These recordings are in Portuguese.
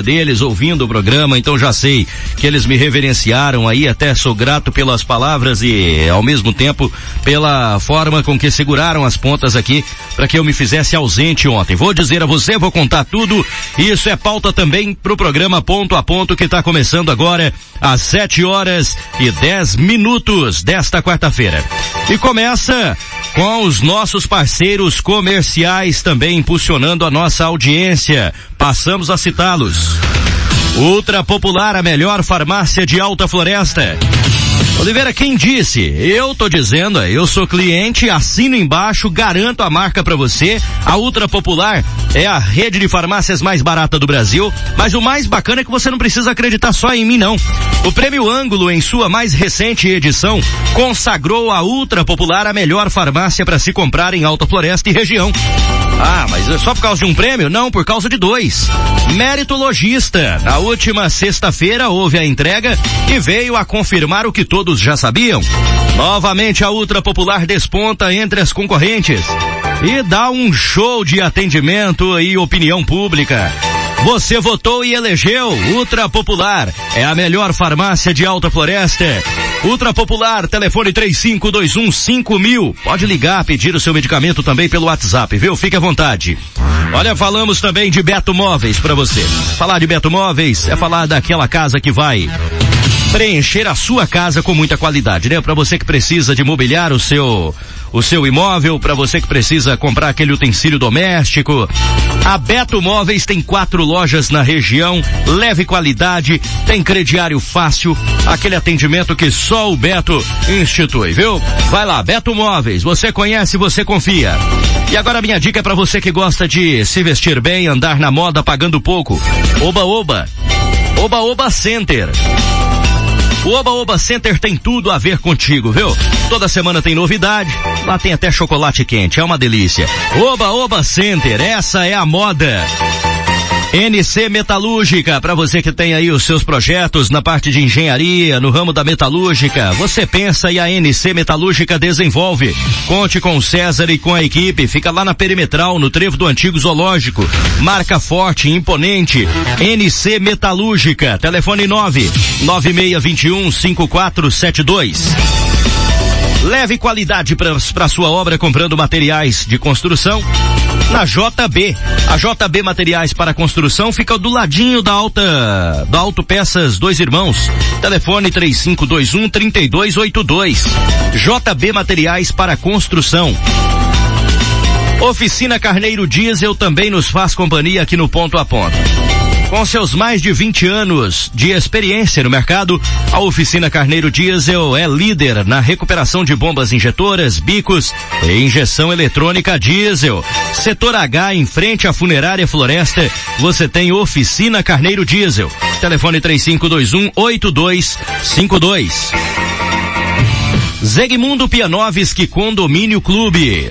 deles ouvindo o programa, então já sei que eles me reverenciaram aí, até sou grato pelas palavras e ao mesmo tempo pela forma com que seguraram as pontas aqui para que eu me fizesse ausente ontem. Vou dizer a você, vou contar tudo. Isso é pauta também pro programa Ponto a Ponto que está começando agora às 7 horas e 10 minutos desta quarta-feira. E começa com os nossos parceiros comerciais também impulsionando a nossa audiência. Passamos a citá-los. Ultra Popular, a melhor farmácia de Alta Floresta. Oliveira, quem disse? Eu tô dizendo, eu sou cliente, assino embaixo, garanto a marca para você. A Ultra Popular é a rede de farmácias mais barata do Brasil, mas o mais bacana é que você não precisa acreditar só em mim não. O Prêmio Ângulo, em sua mais recente edição, consagrou a Ultra Popular a melhor farmácia para se comprar em Alta Floresta e região. Ah, mas é só por causa de um prêmio? Não, por causa de dois. Mérito Logista. Na última sexta-feira houve a entrega e veio a confirmar o que todos já sabiam. Novamente a Ultra Popular desponta entre as concorrentes e dá um show de atendimento e opinião pública. Você votou e elegeu Ultra Popular. É a melhor farmácia de Alta Floresta. Ultra Popular, telefone 35215000. Pode ligar, pedir o seu medicamento também pelo WhatsApp, viu? Fique à vontade. Olha, falamos também de Beto Móveis para você. Falar de Beto Móveis é falar daquela casa que vai preencher a sua casa com muita qualidade, né? Para você que precisa de mobiliar o seu o seu imóvel, para você que precisa comprar aquele utensílio doméstico. A Beto Móveis tem quatro lojas na região, leve qualidade, tem crediário fácil, aquele atendimento que só o Beto institui, viu? Vai lá, Beto Móveis, você conhece, você confia. E agora minha dica é para você que gosta de se vestir bem, andar na moda pagando pouco. Oba Oba. Oba Oba Center. O Oba Oba Center tem tudo a ver contigo, viu? Toda semana tem novidade. Lá tem até chocolate quente, é uma delícia. Oba Oba Center, essa é a moda. NC Metalúrgica, para você que tem aí os seus projetos na parte de engenharia, no ramo da metalúrgica, você pensa e a NC Metalúrgica desenvolve. Conte com o César e com a equipe, fica lá na Perimetral, no trevo do antigo zoológico. Marca forte, imponente, NC Metalúrgica, telefone 9 9621 5472. Leve qualidade para sua obra comprando materiais de construção na JB. A JB Materiais para Construção fica do ladinho da Alta, da Auto Peças Dois Irmãos. Telefone 3521 3282. JB Materiais para Construção. Oficina Carneiro Diesel também nos faz companhia aqui no ponto a ponto. Com seus mais de 20 anos de experiência no mercado, a oficina Carneiro Diesel é líder na recuperação de bombas injetoras, bicos e injeção eletrônica diesel. Setor H, em frente à funerária Floresta, você tem oficina Carneiro Diesel. Telefone 3521 8252. Zegmundo Pianovski Condomínio Clube.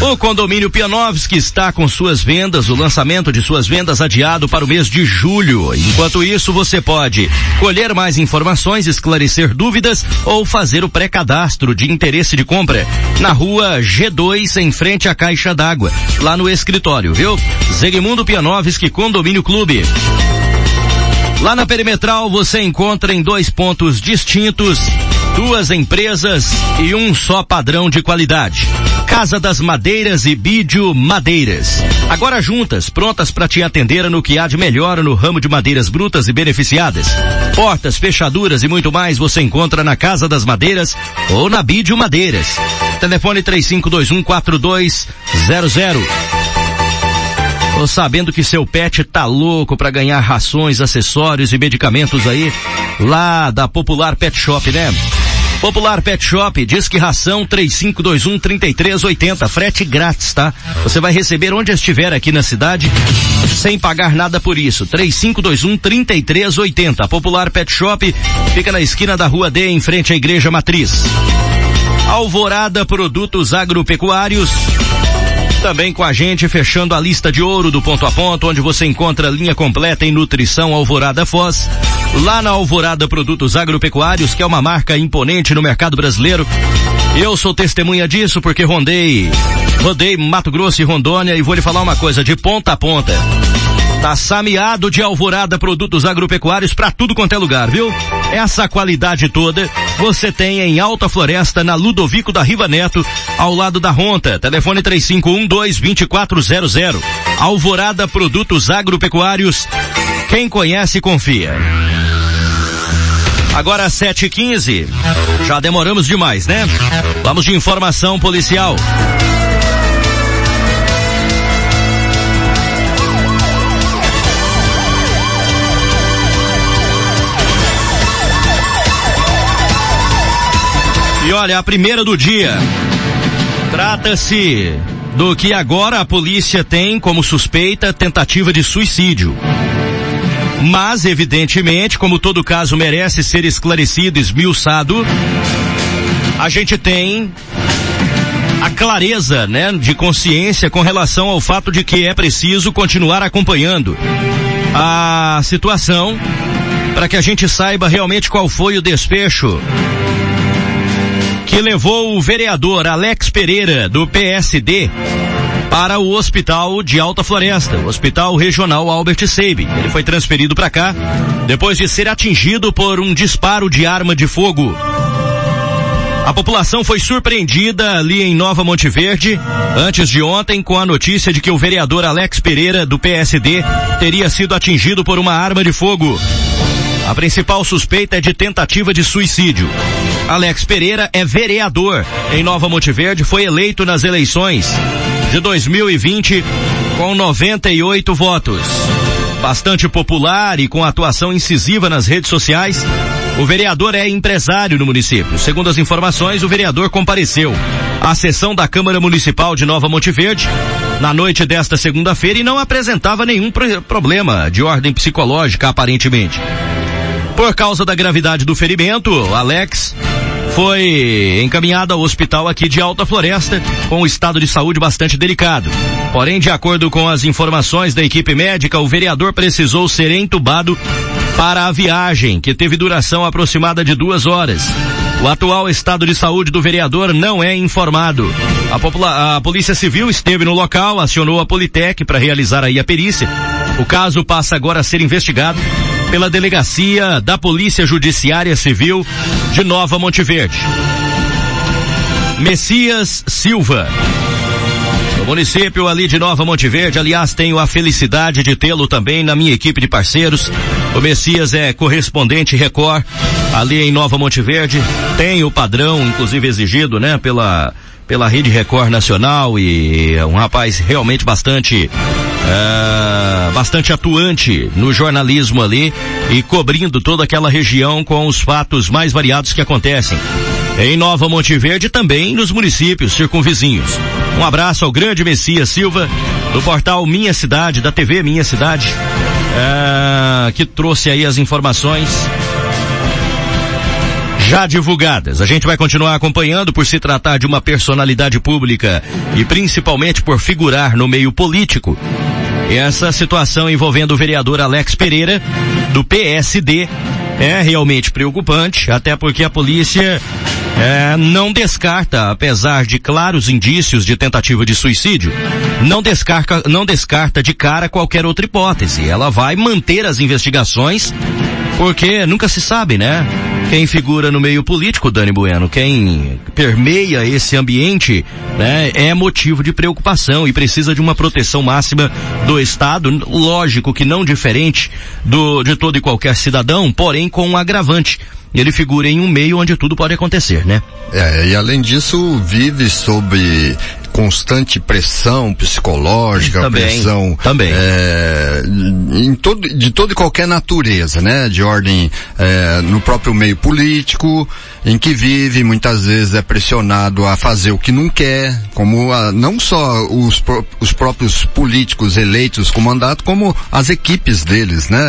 O condomínio Pianovski está com suas vendas, o lançamento de suas vendas adiado para o mês de julho. Enquanto isso, você pode colher mais informações, esclarecer dúvidas ou fazer o pré-cadastro de interesse de compra na rua G2, em frente à Caixa d'Água, lá no escritório, viu? Zegmundo Pianovski Condomínio Clube. Lá na Perimetral você encontra em dois pontos distintos duas empresas e um só padrão de qualidade. Casa das Madeiras e Bídio Madeiras. Agora juntas, prontas para te atender no que há de melhor no ramo de madeiras brutas e beneficiadas. Portas, fechaduras e muito mais você encontra na Casa das Madeiras ou na Bídio Madeiras. Telefone 3521 4200. Tô sabendo que seu pet tá louco para ganhar rações, acessórios e medicamentos aí lá da Popular Pet Shop, né? Popular Pet Shop, Disque Ração 3521 3380, frete grátis, tá? Você vai receber onde estiver aqui na cidade, sem pagar nada por isso. 3521 3380. Popular Pet Shop fica na esquina da Rua D, em frente à Igreja Matriz. Alvorada Produtos Agropecuários, também com a gente, fechando a lista de ouro do ponto a ponto, onde você encontra linha completa em nutrição Alvorada Foz. Lá na Alvorada Produtos Agropecuários, que é uma marca imponente no mercado brasileiro. Eu sou testemunha disso porque rondei, rodei Mato Grosso e Rondônia e vou lhe falar uma coisa, de ponta a ponta. Tá sameado de alvorada produtos agropecuários para tudo quanto é lugar, viu? Essa qualidade toda você tem em Alta Floresta, na Ludovico da Riva Neto, ao lado da Ronta. Telefone 3512-2400. Alvorada Produtos Agropecuários. Quem conhece, confia. Agora 7h15. Já demoramos demais, né? Vamos de informação policial. E olha, a primeira do dia. Trata-se do que agora a polícia tem como suspeita tentativa de suicídio. Mas, evidentemente, como todo caso merece ser esclarecido, esmiuçado, a gente tem a clareza, né, de consciência com relação ao fato de que é preciso continuar acompanhando a situação para que a gente saiba realmente qual foi o desfecho que levou o vereador Alex Pereira, do PSD, para o Hospital de Alta Floresta, o Hospital Regional Albert Seib. Ele foi transferido para cá depois de ser atingido por um disparo de arma de fogo. A população foi surpreendida ali em Nova Monte Verde, antes de ontem, com a notícia de que o vereador Alex Pereira, do PSD, teria sido atingido por uma arma de fogo. A principal suspeita é de tentativa de suicídio. Alex Pereira é vereador em Nova Monte foi eleito nas eleições de 2020 com 98 votos. Bastante popular e com atuação incisiva nas redes sociais, o vereador é empresário no município. Segundo as informações, o vereador compareceu à sessão da Câmara Municipal de Nova Monte Verde na noite desta segunda-feira e não apresentava nenhum problema de ordem psicológica, aparentemente. Por causa da gravidade do ferimento, Alex foi encaminhado ao hospital aqui de Alta Floresta com um estado de saúde bastante delicado. Porém, de acordo com as informações da equipe médica, o vereador precisou ser entubado para a viagem, que teve duração aproximada de duas horas. O atual estado de saúde do vereador não é informado. A, a Polícia Civil esteve no local, acionou a Politec para realizar aí a perícia. O caso passa agora a ser investigado pela Delegacia da Polícia Judiciária Civil de Nova Monte Verde. Messias Silva. O município ali de Nova Monte Verde, aliás, tenho a felicidade de tê-lo também na minha equipe de parceiros. O Messias é correspondente Record ali em Nova Monte Verde. Tem o padrão, inclusive exigido, né, pela pela Rede Record Nacional e é um rapaz realmente bastante é, bastante atuante no jornalismo ali e cobrindo toda aquela região com os fatos mais variados que acontecem. Em Nova Monte Verde também nos municípios circunvizinhos. Um abraço ao grande Messias Silva, do portal Minha Cidade, da TV Minha Cidade, é, que trouxe aí as informações já divulgadas. A gente vai continuar acompanhando por se tratar de uma personalidade pública e principalmente por figurar no meio político. Essa situação envolvendo o vereador Alex Pereira, do PSD, é realmente preocupante, até porque a polícia é, não descarta, apesar de claros indícios de tentativa de suicídio, não descarta, não descarta de cara qualquer outra hipótese. Ela vai manter as investigações, porque nunca se sabe, né? Quem figura no meio político, Dani Bueno, quem permeia esse ambiente, né, é motivo de preocupação e precisa de uma proteção máxima do Estado, lógico que não diferente do, de todo e qualquer cidadão, porém com um agravante. Ele figura em um meio onde tudo pode acontecer, né? É, e além disso, vive sob constante pressão psicológica, também, pressão também. É, em todo, de toda e qualquer natureza, né? De ordem é, no próprio meio político, em que vive, muitas vezes é pressionado a fazer o que não quer, como a, não só os, os próprios políticos eleitos com mandato, como as equipes deles, né?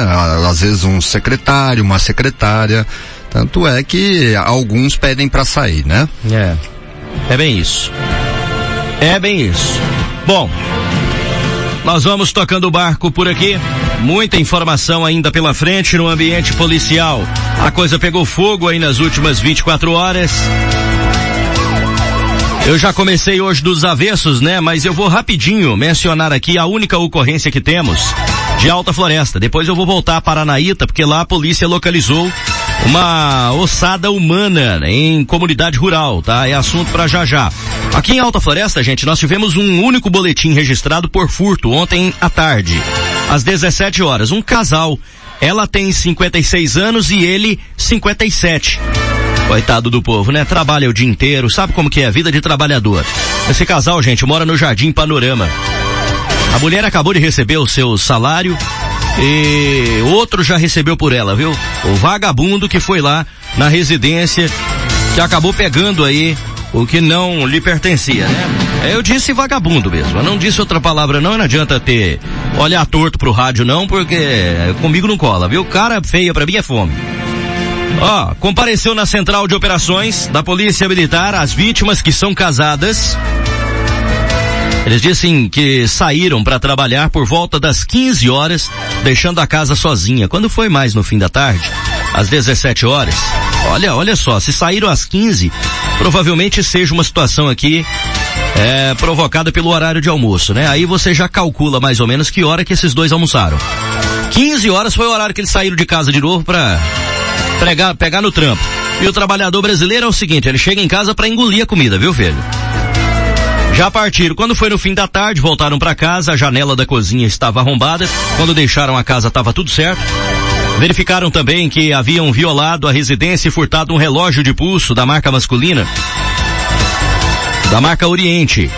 Às vezes um secretário, uma secretária. Tanto é que alguns pedem para sair, né? É. É bem isso. É bem isso. Bom, nós vamos tocando o barco por aqui. Muita informação ainda pela frente no ambiente policial. A coisa pegou fogo aí nas últimas 24 horas. Eu já comecei hoje dos avessos, né? Mas eu vou rapidinho mencionar aqui a única ocorrência que temos de Alta Floresta. Depois eu vou voltar a Paranaíta, porque lá a polícia localizou uma ossada humana em comunidade rural, tá? É assunto para já já. Aqui em Alta Floresta, gente, nós tivemos um único boletim registrado por furto ontem à tarde, às 17 horas. Um casal, ela tem 56 anos e ele 57. Coitado do povo, né? Trabalha o dia inteiro, sabe como que é a vida de trabalhador. Esse casal, gente, mora no Jardim Panorama. A mulher acabou de receber o seu salário e outro já recebeu por ela, viu? O vagabundo que foi lá na residência que acabou pegando aí o que não lhe pertencia, né? Eu disse vagabundo mesmo, eu não disse outra palavra não, não adianta ter olhar torto pro rádio não, porque comigo não cola, viu? Cara feia pra mim é fome. Ó, compareceu na central de operações da Polícia Militar as vítimas que são casadas. Eles dizem que saíram para trabalhar por volta das 15 horas, deixando a casa sozinha. Quando foi mais no fim da tarde, às 17 horas. Olha, olha só, se saíram às 15, provavelmente seja uma situação aqui é, provocada pelo horário de almoço, né? Aí você já calcula mais ou menos que hora que esses dois almoçaram. 15 horas foi o horário que eles saíram de casa de novo para pegar, pegar no trampo. E o trabalhador brasileiro é o seguinte, ele chega em casa para engolir a comida, viu, filho? Já partiram. Quando foi no fim da tarde, voltaram para casa, a janela da cozinha estava arrombada. Quando deixaram a casa estava tudo certo. Verificaram também que haviam violado a residência e furtado um relógio de pulso da marca masculina, da marca Oriente.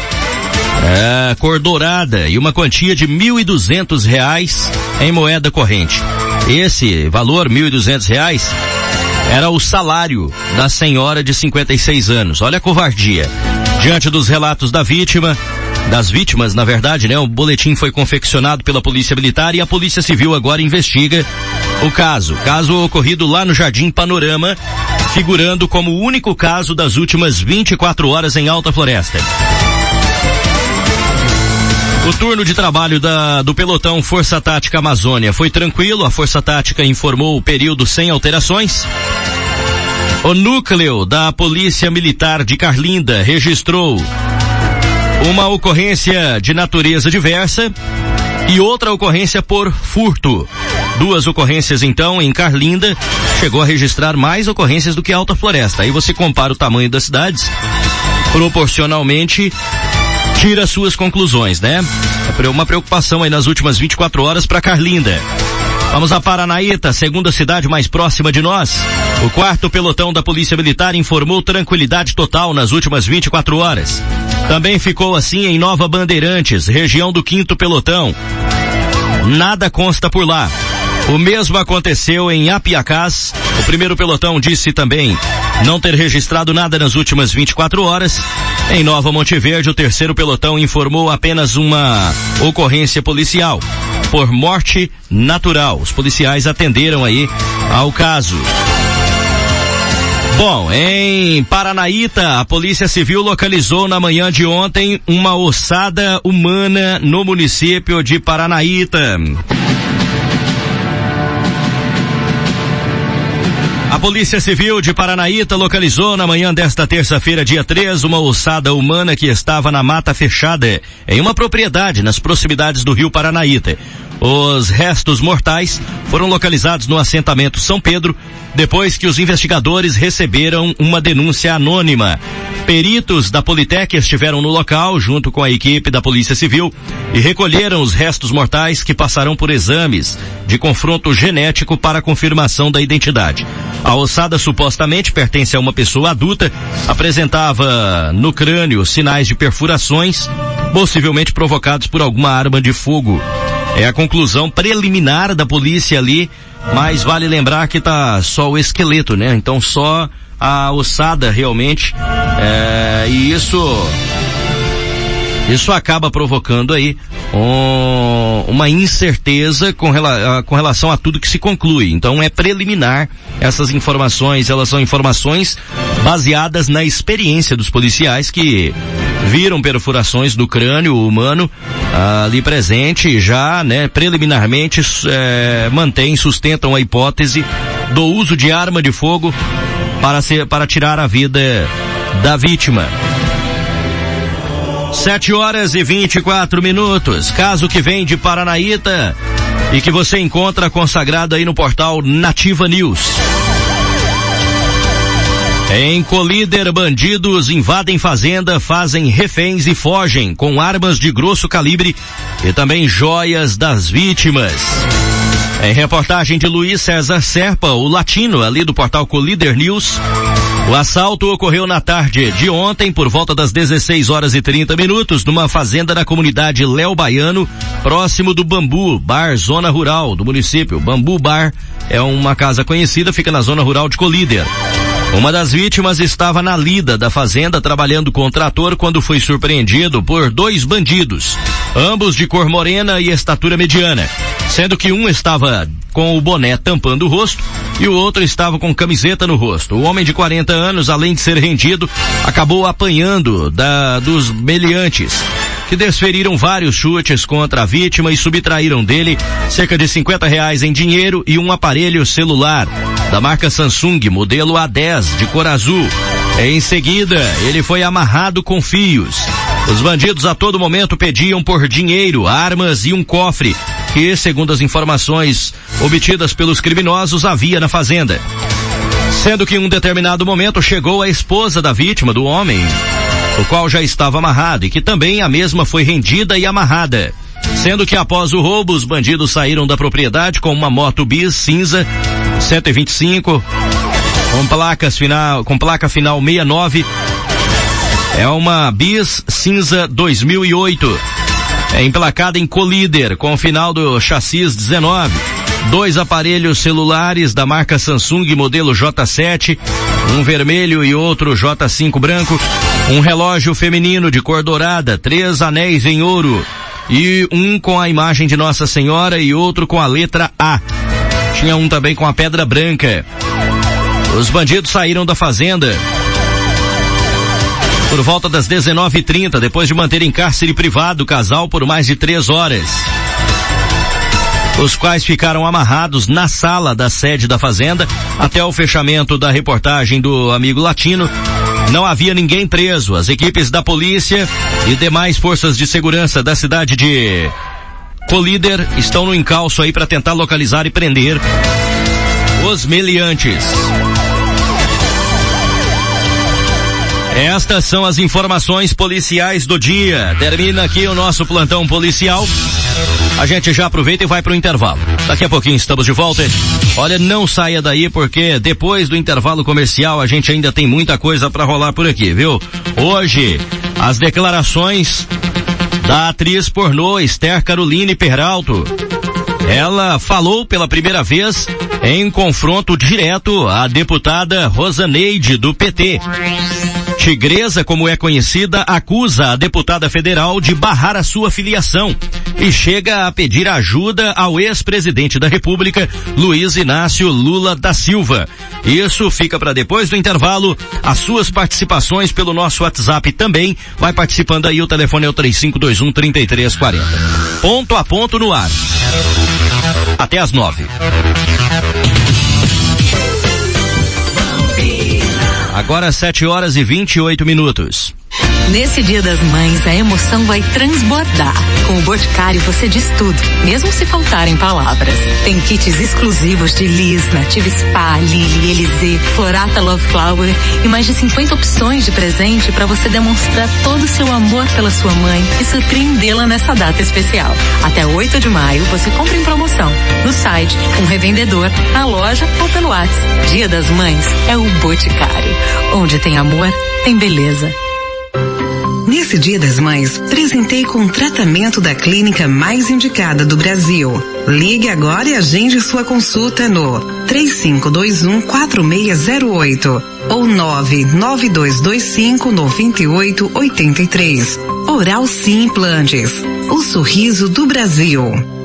É, cor dourada e uma quantia de mil e duzentos reais em moeda corrente. Esse valor, mil e duzentos reais, era o salário da senhora de 56 anos. Olha a covardia. Diante dos relatos da vítima, das vítimas, na verdade, né? O boletim foi confeccionado pela Polícia Militar e a Polícia Civil agora investiga o caso. Caso ocorrido lá no Jardim Panorama, figurando como o único caso das últimas 24 horas em Alta Floresta. O turno de trabalho da, do pelotão Força Tática Amazônia foi tranquilo, a Força Tática informou o período sem alterações. O núcleo da Polícia Militar de Carlinda registrou uma ocorrência de natureza diversa e outra ocorrência por furto. Duas ocorrências então em Carlinda, chegou a registrar mais ocorrências do que Alta Floresta. Aí você compara o tamanho das cidades, proporcionalmente tira suas conclusões, né? É uma preocupação aí nas últimas 24 horas para Carlinda. Vamos a Paranaíta, segunda cidade mais próxima de nós. O quarto pelotão da Polícia Militar informou tranquilidade total nas últimas 24 horas. Também ficou assim em Nova Bandeirantes, região do quinto pelotão. Nada consta por lá. O mesmo aconteceu em Apiacás. O primeiro pelotão disse também não ter registrado nada nas últimas 24 horas. Em Nova Monte Verde, o terceiro pelotão informou apenas uma ocorrência policial por morte natural. Os policiais atenderam aí ao caso. Bom, em Paranaíta, a Polícia Civil localizou na manhã de ontem uma ossada humana no município de Paranaíta. Polícia Civil de Paranaíta localizou na manhã desta terça-feira, dia 3, uma ossada humana que estava na mata fechada em uma propriedade nas proximidades do rio Paranaíta. Os restos mortais foram localizados no assentamento São Pedro depois que os investigadores receberam uma denúncia anônima. Peritos da Politec estiveram no local junto com a equipe da Polícia Civil e recolheram os restos mortais que passarão por exames de confronto genético para confirmação da identidade. A ossada supostamente pertence a uma pessoa adulta, apresentava no crânio sinais de perfurações, possivelmente provocados por alguma arma de fogo. É a conclusão preliminar da polícia ali, mas vale lembrar que tá só o esqueleto, né? Então só a ossada realmente, é, e isso isso acaba provocando aí um, uma incerteza com, rela, com, relação a tudo que se conclui. Então é preliminar essas informações, elas são informações baseadas na experiência dos policiais que viram perfurações do crânio humano ali presente já, né, preliminarmente é, mantém, sustentam a hipótese do uso de arma de fogo para, ser, para tirar a vida da vítima. Sete horas e 24 minutos. Caso que vem de Paranaíta, e que você encontra consagrado aí no portal Nativa News. Em Colíder, bandidos invadem fazenda, fazem reféns e fogem com armas de grosso calibre e também joias das vítimas. Em reportagem de Luiz César Serpa, o latino ali do portal Colíder News, o assalto ocorreu na tarde de ontem, por volta das 16 horas e 30 minutos, numa fazenda da comunidade Léo Baiano, próximo do Bambu, bar zona rural do município. Bambu Bar é uma casa conhecida, fica na zona rural de Colíder. Uma das vítimas estava na lida da fazenda trabalhando com o trator quando foi surpreendido por dois bandidos, ambos de cor morena e estatura mediana, sendo que um estava com o boné tampando o rosto e o outro estava com camiseta no rosto. O homem de 40 anos, além de ser rendido, acabou apanhando da, dos meliantes que desferiram vários chutes contra a vítima e subtraíram dele cerca de 50 reais em dinheiro e um aparelho celular da marca Samsung, modelo A10 de cor azul. Em seguida, ele foi amarrado com fios. Os bandidos a todo momento pediam por dinheiro, armas e um cofre, que, segundo as informações obtidas pelos criminosos, havia na fazenda. Sendo que em um determinado momento chegou a esposa da vítima, do homem, o qual já estava amarrado e que também a mesma foi rendida e amarrada. Sendo que após o roubo, os bandidos saíram da propriedade com uma moto bis cinza 125 com placas final, com placa final 69. É uma bis cinza 2008. É emplacada em Colíder com o final do chassis 19. Dois aparelhos celulares da marca Samsung modelo J7, um vermelho e outro J5 branco, um relógio feminino de cor dourada, três anéis em ouro e um com a imagem de Nossa Senhora e outro com a letra A. Tinha um também com a pedra branca. Os bandidos saíram da fazenda por volta das 19h30, depois de manter em cárcere privado o casal por mais de três horas. Os quais ficaram amarrados na sala da sede da fazenda até o fechamento da reportagem do amigo latino. Não havia ninguém preso. As equipes da polícia e demais forças de segurança da cidade de Colíder estão no encalço aí para tentar localizar e prender os meliantes. Estas são as informações policiais do dia. Termina aqui o nosso plantão policial. A gente já aproveita e vai para o intervalo. Daqui a pouquinho estamos de volta. Olha, não saia daí porque depois do intervalo comercial a gente ainda tem muita coisa para rolar por aqui, viu? Hoje, as declarações da atriz pornô Esther Caroline Peralto. Ela falou pela primeira vez em confronto direto à deputada Rosaneide do PT. Tigresa, como é conhecida, acusa a deputada federal de barrar a sua filiação e chega a pedir ajuda ao ex-presidente da República, Luiz Inácio Lula da Silva. Isso fica para depois do intervalo. As suas participações pelo nosso WhatsApp também. Vai participando aí, o telefone é o 3521 3340. Ponto a ponto no ar. Até às nove. Agora sete horas e vinte e oito minutos. Nesse Dia das Mães, a emoção vai transbordar. Com o Boticário você diz tudo, mesmo se faltarem palavras. Tem kits exclusivos de Liz, Native Spa, Lily, Elise, Florata Love Flower e mais de 50 opções de presente para você demonstrar todo o seu amor pela sua mãe e surpreendê-la nessa data especial. Até 8 de maio você compra em promoção, no site, com revendedor, na loja ou pelo WhatsApp. Dia das Mães é o Boticário. Onde tem amor, tem beleza. Nesse Dia das Mães, presentei com o tratamento da clínica mais indicada do Brasil. Ligue agora e agende sua consulta no 3521 4608 ou 99225 9883. Oral Sim Implantes. O sorriso do Brasil.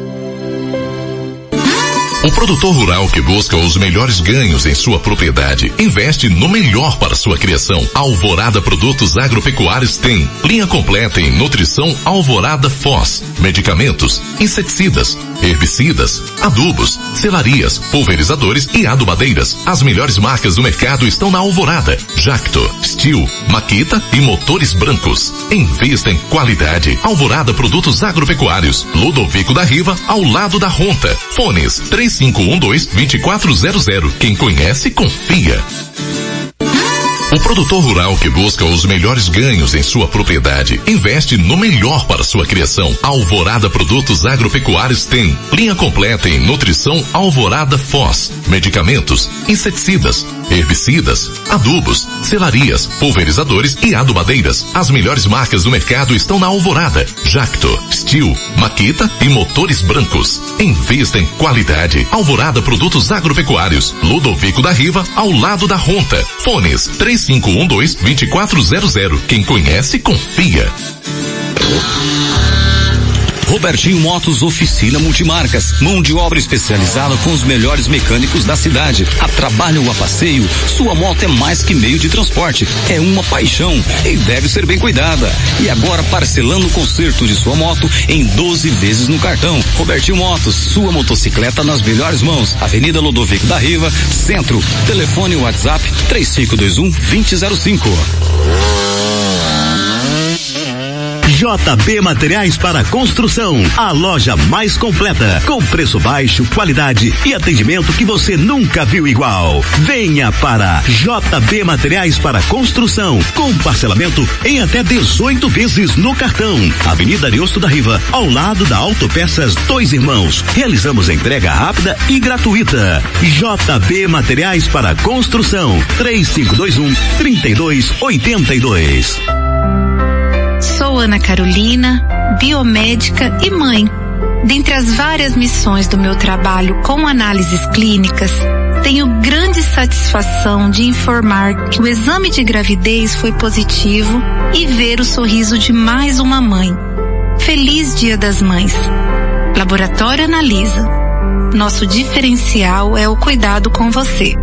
O produtor rural que busca os melhores ganhos em sua propriedade investe no melhor para sua criação. Alvorada Produtos Agropecuários tem linha completa em nutrição Alvorada Foz, medicamentos, inseticidas, herbicidas, adubos, selarias, pulverizadores e adubadeiras. As melhores marcas do mercado estão na Alvorada, Jacto, Steel, Maquita e motores brancos. Invista em qualidade. Alvorada Produtos Agropecuários, Ludovico da Riva, ao lado da Ronta. Fones 3 3512-2400. Quem conhece, confia. O produtor rural que busca os melhores ganhos em sua propriedade investe no melhor para sua criação. Alvorada Produtos Agropecuários tem linha completa em nutrição Alvorada Foz, medicamentos, inseticidas, herbicidas, adubos, selarias, pulverizadores e adubadeiras. As melhores marcas do mercado estão na Alvorada, Jacto, Steel, Maquita e motores brancos. Invista em qualidade. Alvorada Produtos Agropecuários, Ludovico da Riva, ao lado da Ronta. Fones 3 3512-2400. Quem conhece, confia. Robertinho Motos Oficina Multimarcas. Mão de obra especializada com os melhores mecânicos da cidade. A trabalho ou a passeio, sua moto é mais que meio de transporte. É uma paixão e deve ser bem cuidada. E agora parcelando o conserto de sua moto em 12 vezes no cartão. Robertinho Motos, sua motocicleta nas melhores mãos. Avenida Lodovico da Riva, Centro. Telefone WhatsApp 3521 2005. JB Materiais para Construção, a loja mais completa, com preço baixo, qualidade e atendimento que você nunca viu igual. Venha para JB Materiais para Construção, com parcelamento em até 18 vezes no cartão. Avenida Ariosto da Riva, ao lado da Autopeças Dois Irmãos. Realizamos entrega rápida e gratuita. JB Materiais para Construção, 3521 3282. Sou Ana Carolina, biomédica e mãe. Dentre as várias missões do meu trabalho com análises clínicas, tenho grande satisfação de informar que o exame de gravidez foi positivo e ver o sorriso de mais uma mãe. Feliz Dia das Mães. Laboratório Analisa. Nosso diferencial é o cuidado com você.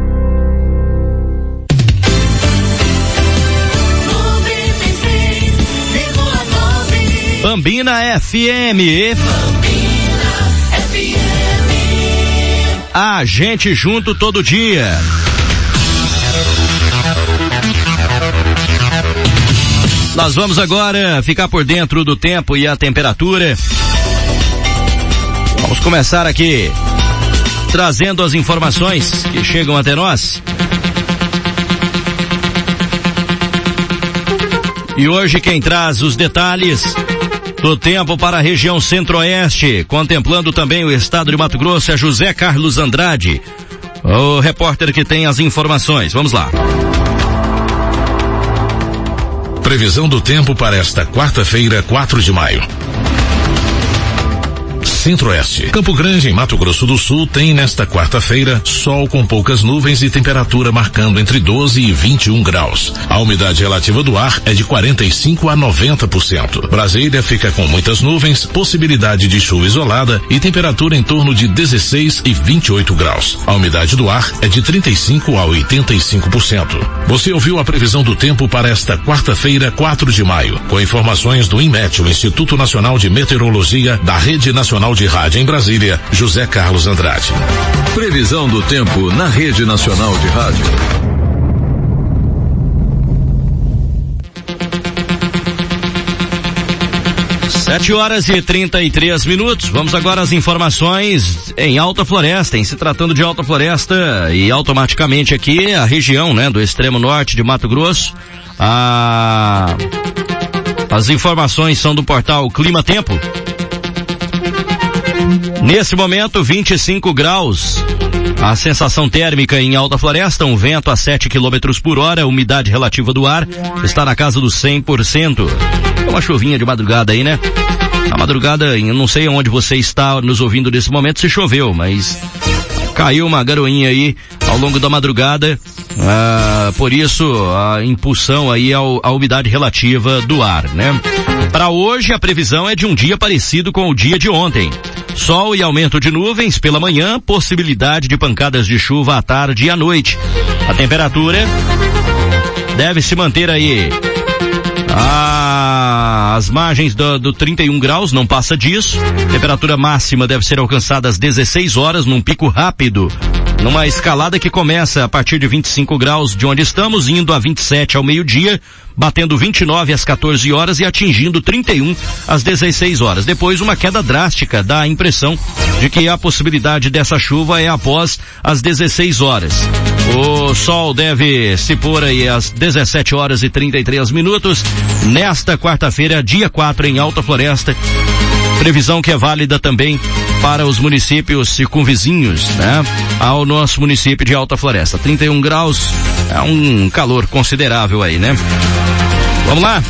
Bambina FM. A gente junto todo dia. Nós vamos agora ficar por dentro do tempo e a temperatura. Vamos começar aqui trazendo as informações que chegam até nós. E hoje quem traz os detalhes do tempo para a região centro-oeste, contemplando também o estado de Mato Grosso, é José Carlos Andrade, o repórter que tem as informações. Vamos lá. Previsão do tempo para esta quarta-feira, 4 de maio. Centro-Oeste. Campo Grande, em Mato Grosso do Sul, tem nesta quarta-feira sol com poucas nuvens e temperatura marcando entre 12 e 21 graus. A umidade relativa do ar é de 45 a 90%. Brasília fica com muitas nuvens, possibilidade de chuva isolada e temperatura em torno de 16 e 28 graus. A umidade do ar é de 35 a 85%. Você ouviu a previsão do tempo para esta quarta-feira, 4 de maio, com informações do INMET, o Instituto Nacional de Meteorologia da Rede Nacional de Rádio em Brasília, José Carlos Andrade. Previsão do tempo na Rede Nacional de Rádio. Sete horas e 33 minutos. Vamos agora às informações em Alta Floresta. Em se tratando de Alta Floresta e automaticamente aqui a região, né, do extremo norte de Mato Grosso. A... As informações são do portal Clima Tempo. Nesse momento, 25 graus. A sensação térmica em Alta Floresta, um vento a 7 km por hora, umidade relativa do ar está na casa dos 100%. Uma chuvinha de madrugada aí, né? A madrugada, eu não sei onde você está nos ouvindo nesse momento se choveu, mas caiu uma garoinha aí ao longo da madrugada. Ah, por isso a impulsão aí ao, à umidade relativa do ar, né? Para hoje a previsão é de um dia parecido com o dia de ontem. Sol e aumento de nuvens pela manhã, possibilidade de pancadas de chuva à tarde e à noite. A temperatura deve se manter aí ah, as margens do, do 31 graus, não passa disso. Temperatura máxima deve ser alcançada às 16 horas, num pico rápido. Numa escalada que começa a partir de 25 graus de onde estamos, indo a 27 ao meio-dia, batendo 29 às 14 horas e atingindo 31 às 16 horas. Depois, uma queda drástica dá a impressão de que a possibilidade dessa chuva é após as 16 horas. O sol deve se pôr aí às 17 horas e 33 minutos nesta quarta-feira, dia 4 em Alta Floresta. Previsão que é válida também para os municípios circunvizinhos, né? Ao nosso município de Alta Floresta. 31 graus é um calor considerável aí, né? Vamos lá?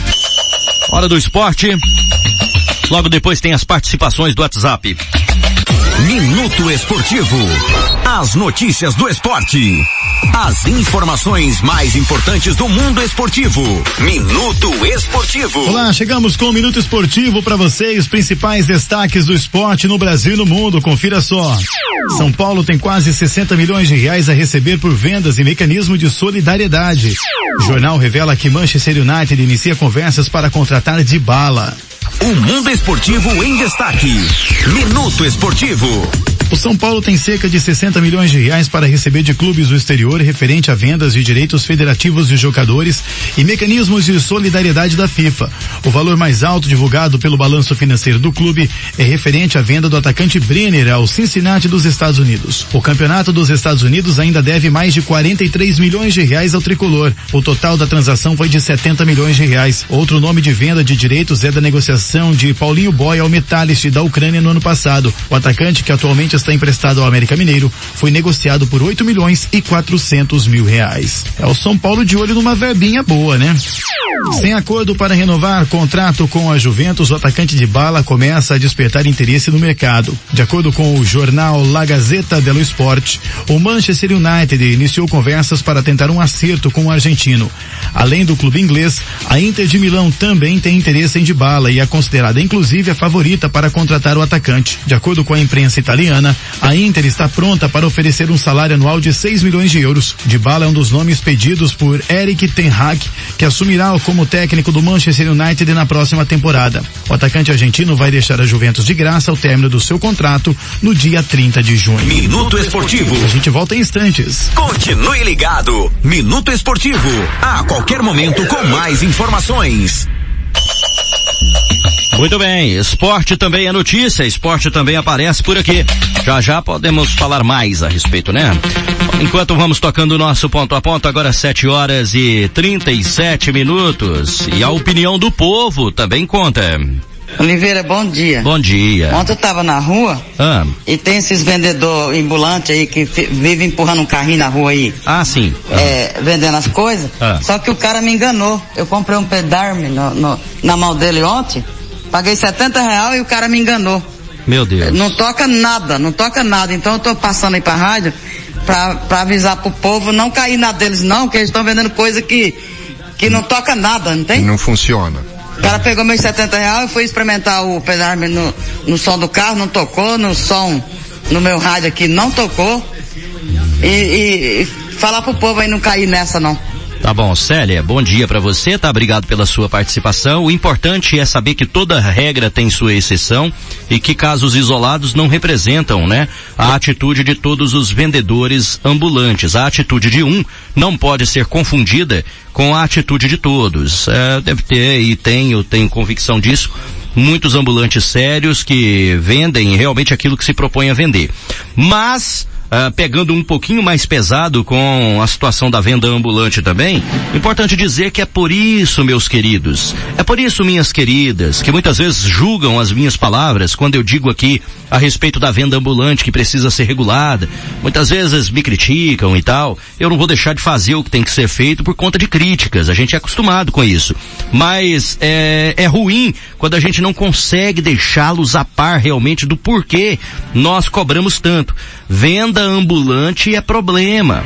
Hora do esporte. Logo depois tem as participações do WhatsApp. Minuto Esportivo. As notícias do esporte. As informações mais importantes do mundo esportivo. Minuto Esportivo. Olá, chegamos com o Minuto Esportivo para você os principais destaques do esporte no Brasil e no mundo. Confira só. São Paulo tem quase 60 milhões de reais a receber por vendas e mecanismo de solidariedade. O jornal revela que Manchester United inicia conversas para contratar de bala. O mundo esportivo em destaque. Minuto Esportivo. O São Paulo tem cerca de 60 milhões de reais para receber de clubes do exterior referente a vendas de direitos federativos de jogadores e mecanismos de solidariedade da FIFA. O valor mais alto divulgado pelo balanço financeiro do clube é referente à venda do atacante Brenner ao Cincinnati dos Estados Unidos. O campeonato dos Estados Unidos ainda deve mais de 43 milhões de reais ao tricolor. O total da transação foi de 70 milhões de reais. Outro nome de venda de direitos é da negociação de Paulinho Boy ao Metalist da Ucrânia no ano passado. O atacante que atualmente está emprestado ao América Mineiro, foi negociado por 8 milhões e 400 mil reais. É o São Paulo de olho numa verbinha boa, né? Sem acordo para renovar contrato com a Juventus, o atacante de bala começa a despertar interesse no mercado. De acordo com o jornal La Gazzetta dello Sport, o Manchester United iniciou conversas para tentar um acerto com o argentino. Além do clube inglês, a Inter de Milão também tem interesse em Dybala e é considerada inclusive a favorita para contratar o atacante. De acordo com a imprensa italiana, a Inter está pronta para oferecer um salário anual de 6 milhões de euros. Dybala é um dos nomes pedidos por Eric Ten Hag, que assumirá como técnico do Manchester United na próxima temporada. O atacante argentino vai deixar a Juventus de graça ao término do seu contrato no dia 30 de junho. Minuto Esportivo. A gente volta em instantes. Continue ligado. Minuto Esportivo. A qualquer momento com mais informações. Muito bem, esporte também é notícia, esporte também aparece por aqui. Já já podemos falar mais a respeito, né? Enquanto vamos tocando o nosso ponto a ponto, agora 7 horas e 37 minutos. E a opinião do povo também conta. Oliveira, bom dia. Bom dia. Ontem eu tava na rua ah. e tem esses vendedores ambulantes aí que vivem empurrando um carrinho na rua aí. Ah, sim. Ah. É, vendendo as coisas. Ah. Só que o cara me enganou. Eu comprei um pedarme no, no, na mão dele ontem, paguei 70 reais e o cara me enganou. Meu Deus. Não toca nada, não toca nada. Então eu tô passando aí pra rádio pra, pra avisar pro povo não cair na deles não, que eles estão vendendo coisa que, que não toca nada, não tem? Não funciona. Cara pegou meus 70 reais e foi experimentar o pedarme no, no som do carro, não tocou, no som, no meu rádio aqui não tocou. E, e, e falar pro povo aí não cair nessa não. Tá bom, Célia, bom dia para você, tá? Obrigado pela sua participação. O importante é saber que toda regra tem sua exceção e que casos isolados não representam, né, a atitude de todos os vendedores ambulantes. A atitude de um não pode ser confundida com a atitude de todos. É, deve ter e tenho, tenho convicção disso muitos ambulantes sérios que vendem realmente aquilo que se propõe a vender. Mas Uh, pegando um pouquinho mais pesado com a situação da venda ambulante também, importante dizer que é por isso, meus queridos, é por isso, minhas queridas, que muitas vezes julgam as minhas palavras quando eu digo aqui a respeito da venda ambulante que precisa ser regulada. Muitas vezes me criticam e tal. Eu não vou deixar de fazer o que tem que ser feito por conta de críticas. A gente é acostumado com isso. Mas é, é ruim quando a gente não consegue deixá-los a par realmente do porquê nós cobramos tanto. Ambulante é problema.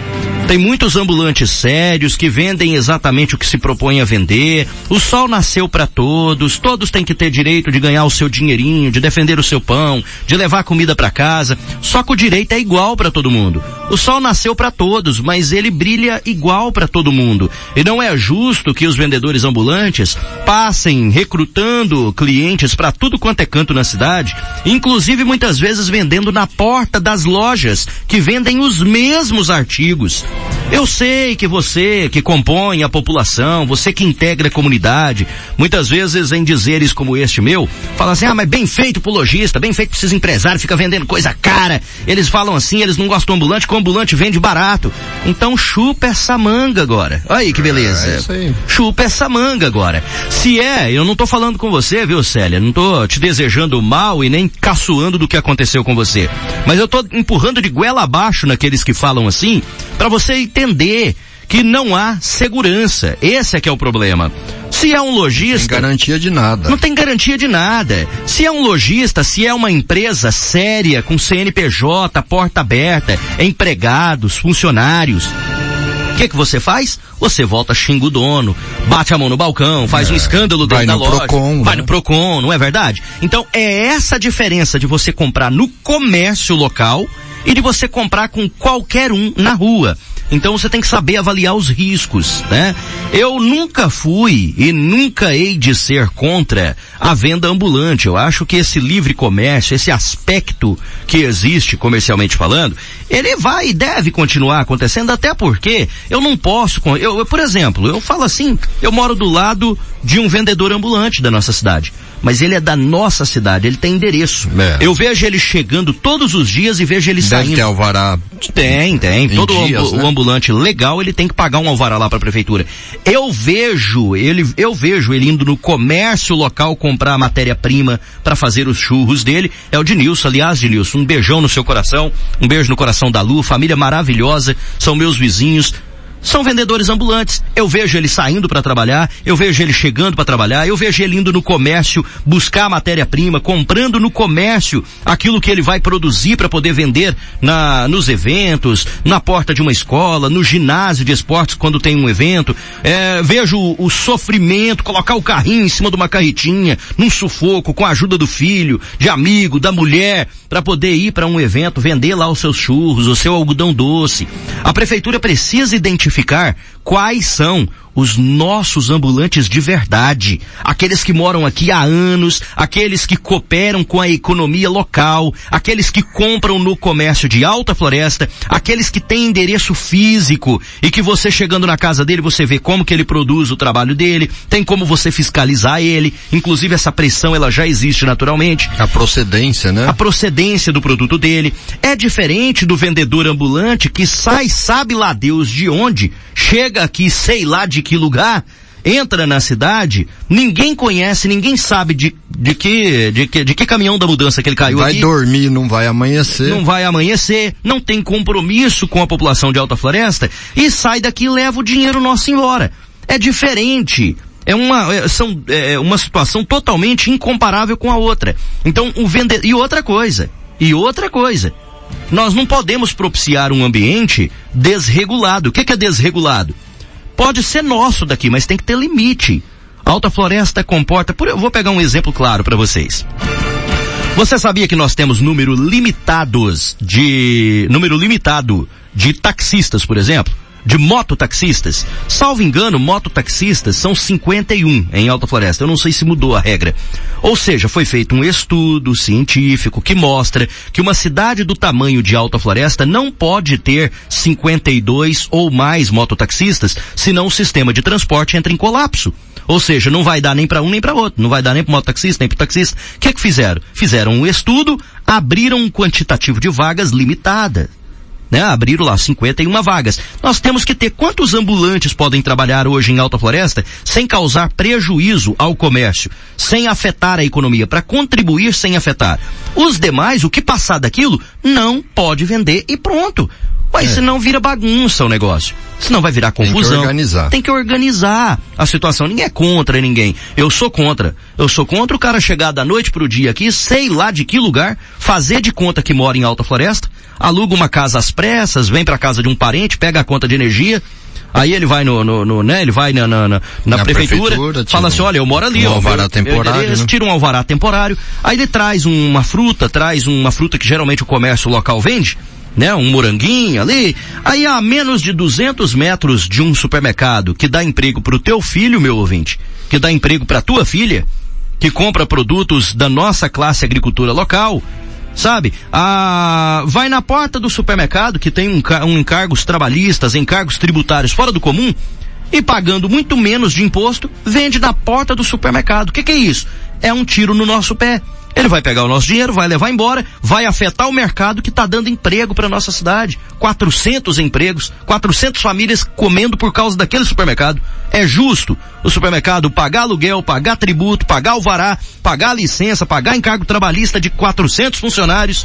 Tem muitos ambulantes sérios que vendem exatamente o que se propõe a vender. O sol nasceu para todos, todos têm que ter direito de ganhar o seu dinheirinho, de defender o seu pão, de levar comida para casa. Só que o direito é igual para todo mundo. O sol nasceu para todos, mas ele brilha igual para todo mundo. E não é justo que os vendedores ambulantes passem recrutando clientes para tudo quanto é canto na cidade, inclusive muitas vezes vendendo na porta das lojas que vendem os mesmos artigos. Eu sei que você que compõe a população, você que integra a comunidade, muitas vezes em dizeres como este meu, fala assim, ah, mas bem feito pro lojista, bem feito pra esses empresários, fica vendendo coisa cara. Eles falam assim, eles não gostam do ambulante, o ambulante vende barato. Então chupa essa manga agora. Olha aí que beleza. É, isso aí. Chupa essa manga agora. Se é, eu não tô falando com você, viu, Célia? Não tô te desejando mal e nem caçoando do que aconteceu com você. Mas eu tô empurrando de goela abaixo naqueles que falam assim, para você entender que não há segurança. Esse é que é o problema. Se é um lojista. Não tem garantia de nada. Não tem garantia de nada. Se é um lojista, se é uma empresa séria, com CNPJ, porta aberta, empregados, funcionários. O que que você faz? Você volta, xinga o dono, bate a mão no balcão, faz é. um escândalo dentro da loja. Procon, vai né? no Procon, não é verdade? Então é essa a diferença de você comprar no comércio local e de você comprar com qualquer um na rua. Então você tem que saber avaliar os riscos, né? Eu nunca fui e nunca hei de ser contra a venda ambulante. Eu acho que esse livre comércio, esse aspecto que existe comercialmente falando, ele vai e deve continuar acontecendo até porque eu não posso, eu, eu por exemplo, eu falo assim, eu moro do lado de um vendedor ambulante da nossa cidade mas ele é da nossa cidade, ele tem endereço. É. Eu vejo ele chegando todos os dias e vejo ele Deve saindo. Ter alvará. Tem, tem. Todo dias, o, né? o, ambulante legal, ele tem que pagar um alvará lá para a prefeitura. Eu vejo ele, eu vejo ele indo no comércio local comprar matéria-prima para fazer os churros dele. É o Dinilson, aliás, Dinilson, um beijão no seu coração, um beijo no coração da Lu, família maravilhosa, são meus vizinhos, são vendedores ambulantes. Eu vejo ele saindo para trabalhar, eu vejo ele chegando para trabalhar, eu vejo ele indo no comércio buscar matéria-prima, comprando no comércio aquilo que ele vai produzir para poder vender na, nos eventos, na porta de uma escola, no ginásio de esportes quando tem um evento. É, vejo o, o sofrimento, colocar o carrinho em cima de uma carretinha, num sufoco, com a ajuda do filho, de amigo, da mulher, para poder ir para um evento, vender lá os seus churros, o seu algodão doce. A prefeitura precisa identificar quais são os nossos ambulantes de verdade, aqueles que moram aqui há anos, aqueles que cooperam com a economia local, aqueles que compram no comércio de alta floresta, aqueles que têm endereço físico e que você chegando na casa dele você vê como que ele produz o trabalho dele, tem como você fiscalizar ele, inclusive essa pressão ela já existe naturalmente. A procedência, né? A procedência do produto dele é diferente do vendedor ambulante que sai sabe lá Deus de onde, chega aqui sei lá de que lugar, entra na cidade, ninguém conhece, ninguém sabe de, de que, de que, de que caminhão da mudança que ele caiu vai aqui. Vai dormir, não vai amanhecer. Não vai amanhecer, não tem compromisso com a população de Alta Floresta e sai daqui e leva o dinheiro nosso embora. É diferente. É uma, é, são, é uma situação totalmente incomparável com a outra. Então, o vender, e outra coisa, e outra coisa, nós não podemos propiciar um ambiente desregulado. O que é desregulado? Pode ser nosso daqui, mas tem que ter limite. Alta Floresta comporta, por, eu vou pegar um exemplo claro para vocês. Você sabia que nós temos número limitados de, número limitado de taxistas, por exemplo? De mototaxistas. Salvo engano, mototaxistas são 51 em Alta Floresta. Eu não sei se mudou a regra. Ou seja, foi feito um estudo científico que mostra que uma cidade do tamanho de Alta Floresta não pode ter 52 ou mais mototaxistas, senão o sistema de transporte entra em colapso. Ou seja, não vai dar nem para um nem para outro, não vai dar nem para mototaxista, nem para taxista. O que que fizeram? Fizeram um estudo, abriram um quantitativo de vagas limitada né? Abriram lá 51 vagas. Nós temos que ter quantos ambulantes podem trabalhar hoje em Alta Floresta sem causar prejuízo ao comércio, sem afetar a economia, para contribuir sem afetar. Os demais, o que passar daquilo, não pode vender e pronto. Mas senão vira bagunça o negócio. Senão vai virar confusão. Tem que organizar. Tem que organizar a situação. Ninguém é contra ninguém. Eu sou contra. Eu sou contra o cara chegar da noite pro dia aqui, sei lá de que lugar, fazer de conta que mora em Alta Floresta, aluga uma casa às pressas, vem pra casa de um parente, pega a conta de energia, Aí ele vai no, no, no né, ele vai na, na, na, na prefeitura, prefeitura, fala assim, olha, eu moro ali, um ó, alvará eu- temporário, eles né? tiram um alvará temporário, aí ele traz uma fruta, traz uma fruta que geralmente o comércio local vende, né, um moranguinho ali, aí a menos de 200 metros de um supermercado que dá emprego pro teu filho, meu ouvinte, que dá emprego pra tua filha, que compra produtos da nossa classe agricultura local, sabe? Ah, vai na porta do supermercado que tem um, um encargos trabalhistas, encargos tributários fora do comum e pagando muito menos de imposto, vende na porta do supermercado. O que, que é isso? É um tiro no nosso pé. Ele vai pegar o nosso dinheiro, vai levar embora, vai afetar o mercado que está dando emprego para nossa cidade. 400 empregos, 400 famílias comendo por causa daquele supermercado. É justo o supermercado pagar aluguel, pagar tributo, pagar alvará, pagar licença, pagar encargo trabalhista de 400 funcionários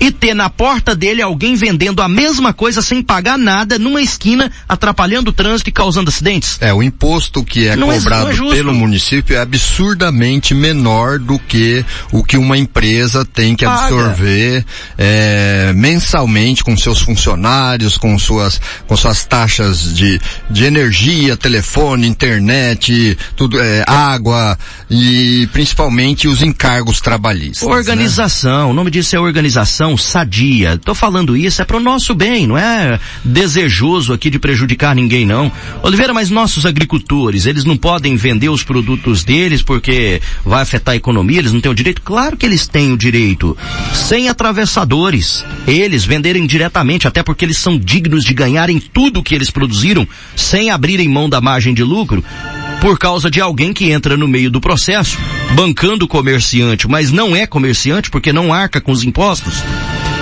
e ter na porta dele alguém vendendo a mesma coisa sem pagar nada numa esquina, atrapalhando o trânsito e causando acidentes. É, o imposto que é Não é- cobrado é pelo município é absurdamente menor do que o que uma empresa tem que Paga. absorver é, mensalmente com seus funcionários, com suas, com suas taxas de, de energia, telefone, internet, tudo, é, água e principalmente os encargos trabalhistas. né? Organização, o nome disso é organização sadia. Tô falando isso é pro nosso bem, não é desejoso aqui de prejudicar ninguém não. Oliveira, mas nossos agricultores, eles não podem vender os produtos deles porque vai afetar a economia, eles não têm o direito? Claro que eles têm o direito. Sem atravessadores. Eles venderem diretamente, até porque eles são dignos de ganharem tudo que eles produziram sem abrirem mão da margem de lucro por causa de alguém que entra no meio do processo, bancando o comerciante, mas não é comerciante porque não arca com os impostos,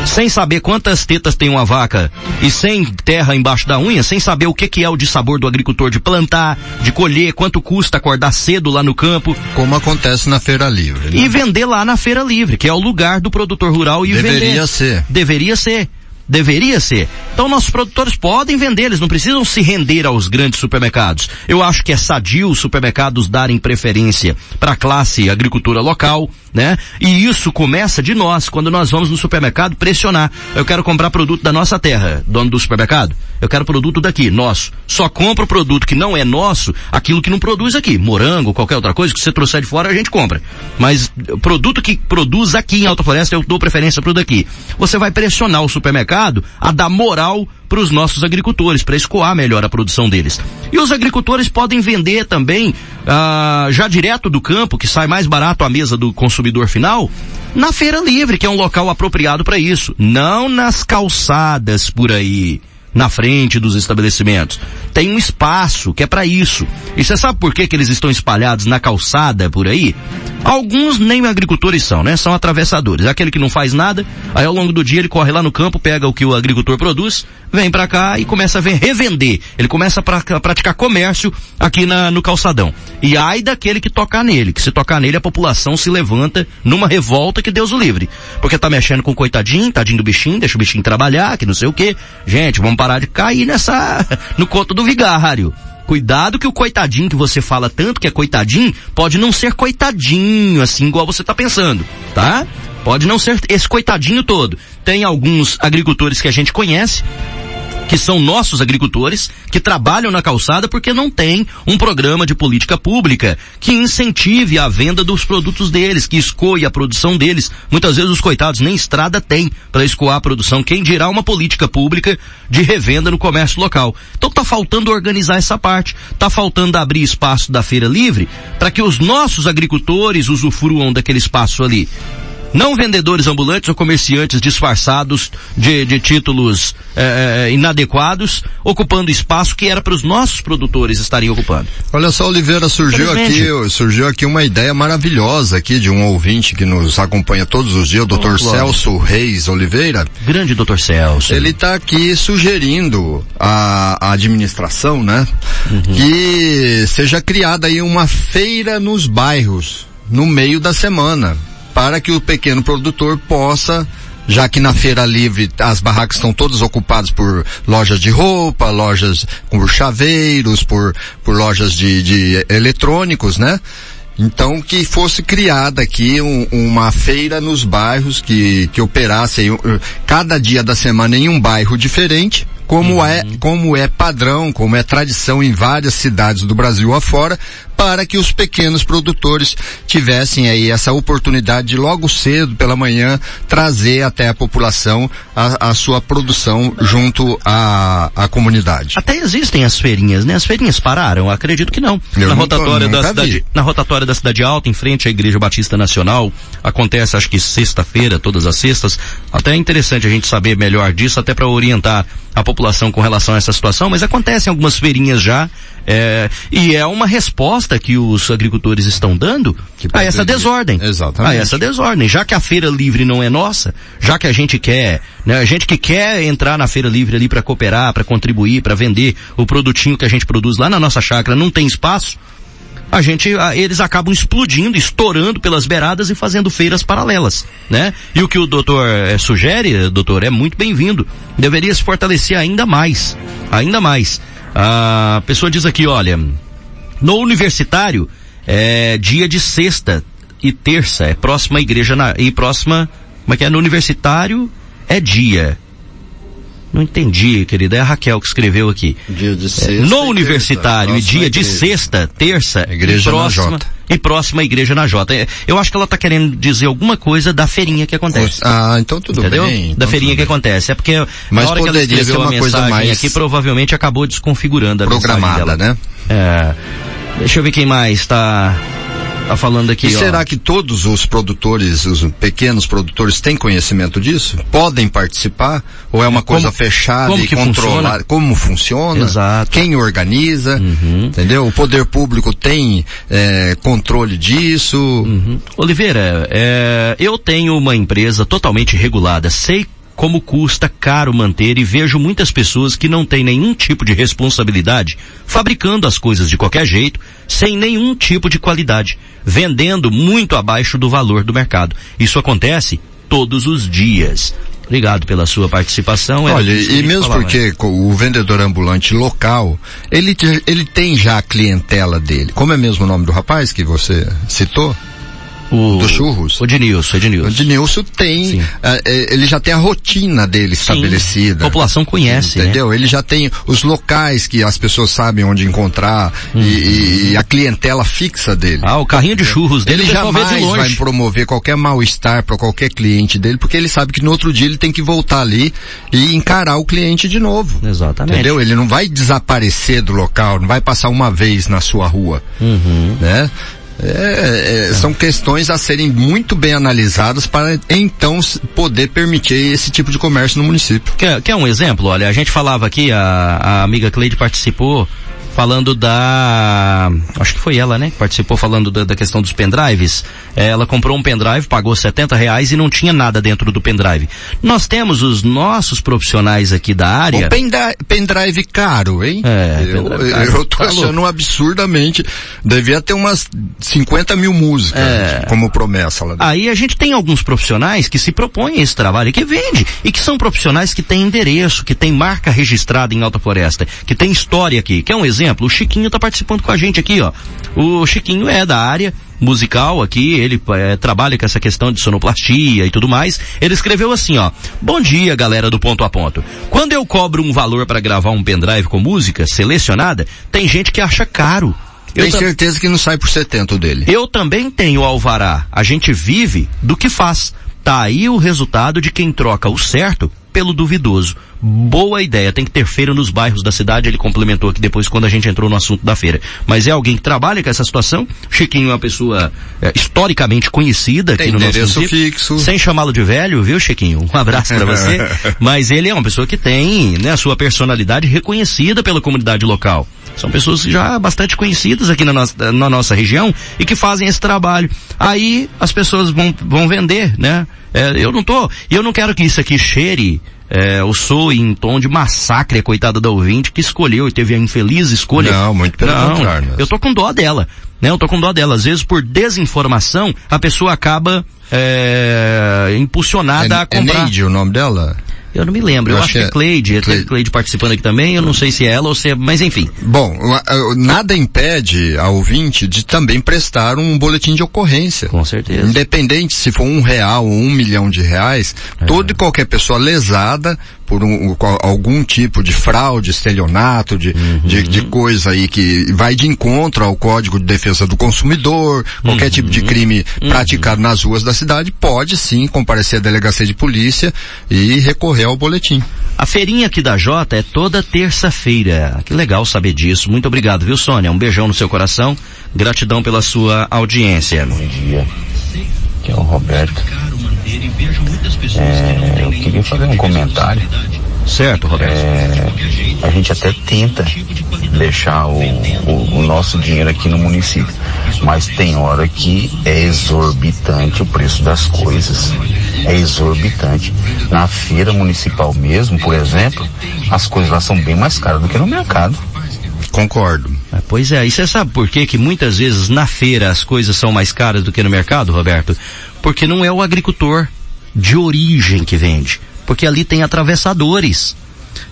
sem saber quantas tetas tem uma vaca e sem terra embaixo da unha, sem saber o que, que é o de sabor do agricultor de plantar, de colher, quanto custa acordar cedo lá no campo. Como acontece na Feira Livre. né? E vender lá na feira livre, que é o lugar do produtor rural e Deveria vender. ser. Deveria ser. Deveria ser. Então nossos produtores podem vender, eles não precisam se render aos grandes supermercados. Eu acho que é sadio os supermercados darem preferência para a classe agricultura local, né? E isso começa de nós, quando nós vamos no supermercado pressionar. Eu quero comprar produto da nossa terra, dono do supermercado. Eu quero produto daqui, nosso. Só compro produto que não é nosso, aquilo que não produz aqui. Morango, qualquer outra coisa que você trouxer de fora, a gente compra. Mas eh, produto que produz aqui em Alta Floresta, eu dou preferência pro daqui. Você vai pressionar o supermercado a dar moral para os nossos agricultores, para escoar melhor a produção deles. E os agricultores podem vender também, ah, já direto do campo, que sai mais barato à mesa do consumidor final, na feira livre, que é um local apropriado para isso. Não nas calçadas por aí na frente dos estabelecimentos. Tem um espaço que é para isso. E você sabe por que, que eles estão espalhados na calçada por aí? Alguns nem agricultores são, né? São atravessadores. Aquele que não faz nada, aí ao longo do dia ele corre lá no campo, pega o que o agricultor produz, vem para cá e começa a revender. Ele começa a pra- praticar comércio aqui na- no calçadão. E ai daquele que tocar nele, que se tocar nele a população se levanta numa revolta que Deus o livre. Porque tá mexendo com o coitadinho, tadinho do bichinho, deixa o bichinho trabalhar, que não sei o quê. Gente, vamos de cair nessa, no conto do vigário. Cuidado que o coitadinho que você fala tanto que é coitadinho, pode não ser coitadinho, assim, igual você tá pensando, tá? Pode não ser esse coitadinho todo. Tem alguns agricultores que a gente conhece, que são nossos agricultores, que trabalham na calçada porque não tem um programa de política pública que incentive a venda dos produtos deles, que escoe a produção deles. Muitas vezes os coitados nem estrada têm para escoar a produção. Quem dirá uma política pública de revenda no comércio local. Então tá faltando organizar essa parte. Tá faltando abrir espaço da feira livre para que os nossos agricultores usufruam daquele espaço ali não vendedores ambulantes ou comerciantes disfarçados de, de títulos eh, inadequados, ocupando espaço que era para os nossos produtores estarem ocupando. Olha só, Oliveira, surgiu aqui, surgiu aqui uma ideia maravilhosa aqui de um ouvinte que nos acompanha todos os dias, o Dr. Clóvis. Celso Reis Oliveira. Grande Dr. Celso. Ele está aqui sugerindo à, à administração, né, que seja criada aí uma feira nos bairros no meio da semana, para que o pequeno produtor possa já que na feira livre as barracas estão todas ocupadas por lojas de roupa, lojas com chaveiros, por, por lojas de, de eletrônicos, né? Então que fosse criada aqui um, uma feira nos bairros que, que operasse cada dia da semana em um bairro diferente, como uhum. é, como é padrão, como é tradição em várias cidades do Brasil afora, para que os pequenos produtores tivessem aí essa oportunidade de logo cedo pela manhã trazer até a população a, a sua produção junto à, à comunidade. Até existem as feirinhas, né? As feirinhas pararam? Acredito que não. Eu na rotatória da cidade, na rotatória da cidade alta, em frente à Igreja Batista Nacional, acontece acho que sexta-feira, todas as sextas. Até é interessante a gente saber melhor disso, até para orientar a população com relação a essa situação, mas acontecem algumas feirinhas já, é, e é uma resposta que os agricultores estão dando a essa desordem. Exatamente. A essa desordem. Já que a feira livre não é nossa, já que a gente quer, né, a gente que quer entrar na feira livre ali para cooperar, para contribuir, para vender o produtinho que a gente produz lá na nossa chácara, não tem espaço, a gente, eles acabam explodindo, estourando pelas beiradas e fazendo feiras paralelas, né? E o que o doutor é, sugere, doutor, é muito bem-vindo. Deveria se fortalecer ainda mais, ainda mais. A pessoa diz aqui, olha, no universitário é dia de sexta e terça, é próxima igreja na, e próxima, como é que é? No universitário é dia. Não entendi, querida. É a Raquel que escreveu aqui. Dia de sexta. no universitário terça, e dia de sexta, terça, igreja e próxima, na J. e próxima igreja na J. É, eu acho que ela está querendo dizer alguma coisa da feirinha que acontece. Ah, então tudo Entendeu? bem. Então da feirinha que acontece. É porque Mas na hora que ela escreveu uma coisa mais aqui, provavelmente acabou desconfigurando a programada, né? É. Deixa eu ver quem mais está Tá falando aqui, e ó. será que todos os produtores, os pequenos produtores têm conhecimento disso? Podem participar? Ou é uma como, coisa fechada e controlada? Como funciona? Exato. Quem organiza? Uhum. Entendeu? O poder público tem é, controle disso? Uhum. Oliveira, é, eu tenho uma empresa totalmente regulada, sei como custa caro manter e vejo muitas pessoas que não têm nenhum tipo de responsabilidade fabricando as coisas de qualquer jeito, sem nenhum tipo de qualidade, vendendo muito abaixo do valor do mercado. Isso acontece todos os dias. Obrigado pela sua participação. Olha, e mesmo porque o vendedor ambulante local, ele, ele tem já a clientela dele. Como é mesmo o nome do rapaz que você citou? O, do churros. O o Dinilson. O Dinilson tem, uh, ele já tem a rotina dele Sim. estabelecida. A população conhece, né? Entendeu? Né? Ele já tem os locais que as pessoas sabem onde encontrar uhum. e, e, a clientela fixa dele. Ah, o carrinho de churros dele ele jamais de vai promover qualquer mal-estar para qualquer cliente dele, porque ele sabe que no outro dia ele tem que voltar ali e encarar o cliente de novo. Exatamente. Entendeu? Ele não vai desaparecer do local, não vai passar uma vez na sua rua. Uhum. Né? É, é, são questões a serem muito bem analisadas para então poder permitir esse tipo de comércio no município. Quer, quer um exemplo? Olha, a gente falava aqui, a, a amiga Cleide participou falando da, acho que foi ela, né, que participou falando da, da questão dos pendrives. É, ela comprou um pendrive, pagou 70 reais e não tinha nada dentro do pendrive. Nós temos os nossos profissionais aqui da área. O pendrive, pendrive caro, hein? É, eu, caro. eu tô tá achando absurdamente, devia ter umas 50 mil músicas é. como promessa lá dentro. Aí a gente tem alguns profissionais que se propõem a esse trabalho, que vende, e que são profissionais que têm endereço, que têm marca registrada em Alta Floresta, que tem história aqui. Quer um exemplo? Exemplo, o Chiquinho está participando com a gente aqui, ó. O Chiquinho é da área musical aqui, ele é, trabalha com essa questão de sonoplastia e tudo mais. Ele escreveu assim, ó: Bom dia, galera do ponto a ponto. Quando eu cobro um valor para gravar um pendrive com música selecionada, tem gente que acha caro. Eu tenho certeza que não sai por 70 dele. Eu também tenho alvará. A gente vive do que faz. Tá aí o resultado de quem troca o certo pelo duvidoso. Boa ideia, tem que ter feira nos bairros da cidade, ele complementou aqui depois quando a gente entrou no assunto da feira. Mas é alguém que trabalha com essa situação, Chiquinho é uma pessoa é, historicamente conhecida aqui tem no nosso município, fixo. sem chamá-lo de velho, viu Chiquinho? Um abraço para você. Mas ele é uma pessoa que tem, né, a sua personalidade reconhecida pela comunidade local. São pessoas já bastante conhecidas aqui na nossa, na nossa região e que fazem esse trabalho. Aí as pessoas vão, vão vender, né? É, eu não tô, eu não quero que isso aqui cheire é, eu sou em tom de massacre coitada da ouvinte que escolheu e teve a infeliz escolha. Não, muito pelo Não, contrário. Eu tô com dó dela. Né? Eu tô com dó dela. Às vezes por desinformação a pessoa acaba é, impulsionada é, a comprar. É Neide o nome dela? Eu não me lembro, eu, eu acho que é Cleide, Cleide. Cleide participando aqui também, eu não sei se é ela ou se é, mas enfim. Bom, nada impede a ouvinte de também prestar um boletim de ocorrência. Com certeza. Independente se for um real ou um milhão de reais, é. toda e qualquer pessoa lesada por um, algum tipo de fraude, estelionato, de, uhum. de, de, coisa aí que vai de encontro ao Código de Defesa do Consumidor, qualquer uhum. tipo de crime uhum. praticado nas ruas da cidade, pode sim comparecer à delegacia de polícia e recorrer ao boletim. A feirinha aqui da Jota é toda terça-feira. Que legal saber disso. Muito obrigado, viu, Sônia? Um beijão no seu coração. Gratidão pela sua audiência. Bom dia. Aqui é o Roberto. É, eu queria fazer um comentário. Certo, Roberto. É, a gente até tenta deixar o, o, o, nosso dinheiro aqui no município, mas tem hora que é exorbitante o preço das coisas. É exorbitante. Na feira municipal mesmo, por exemplo, as coisas lá são bem mais caras do que no mercado. Concordo. Ah, pois é, e você sabe por que que muitas vezes na feira as coisas são mais caras do que no mercado, Roberto? Porque não é o agricultor de origem que vende. Porque ali tem atravessadores.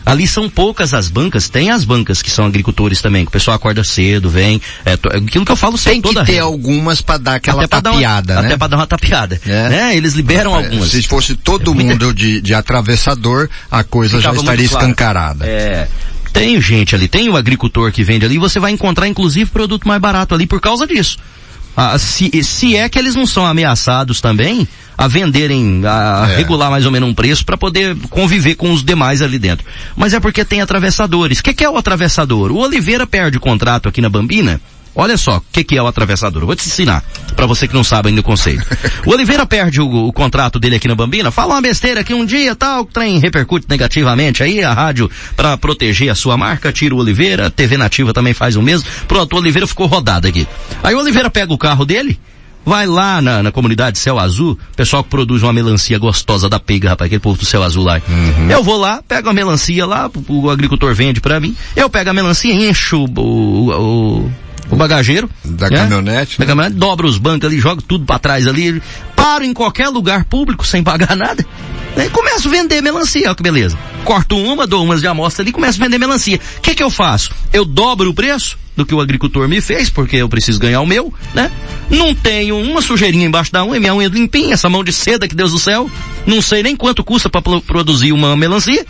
Ali são poucas as bancas, tem as bancas que são agricultores também, que o pessoal acorda cedo, vem, é, aquilo que eu falo sempre. Tem que ter algumas para dar aquela até tapeada, uma, né? Até para dar uma tapeada, é. né? Eles liberam é, algumas. Se fosse todo é, mundo muita... de, de atravessador, a coisa Ficava já estaria claro. escancarada. É. Tem gente ali, tem o agricultor que vende ali, você vai encontrar inclusive produto mais barato ali por causa disso. Ah, se, se é que eles não são ameaçados também a venderem, a é. regular mais ou menos um preço para poder conviver com os demais ali dentro. Mas é porque tem atravessadores. O que, que é o atravessador? O Oliveira perde o contrato aqui na Bambina Olha só, o que, que é o atravessador? vou te ensinar, para você que não sabe ainda o conceito. O Oliveira perde o, o, contrato dele aqui na Bambina, fala uma besteira que um dia tal, o trem repercute negativamente aí, a rádio, para proteger a sua marca, tira o Oliveira, a TV Nativa também faz o mesmo. Pronto, o Oliveira ficou rodado aqui. Aí o Oliveira pega o carro dele, Vai lá na, na comunidade Céu Azul, pessoal que produz uma melancia gostosa da pega, rapaz, aquele povo do Céu Azul lá. Uhum. Eu vou lá, pego a melancia lá, o, o agricultor vende para mim, eu pego a melancia, encho o, o, o bagageiro. Da né? caminhonete. Da né? caminhonete, dobra os bancos ali, joga tudo para trás ali, paro em qualquer lugar público sem pagar nada. Né? E começo a vender melancia, olha que beleza. Corto uma, dou umas de amostra ali, começo a vender melancia. O que que eu faço? Eu dobro o preço do que o agricultor me fez, porque eu preciso ganhar o meu, né? Não tenho uma sujeirinha embaixo da unha, minha unha limpinha, essa mão de seda que Deus do céu. Não sei nem quanto custa para produzir uma melancia.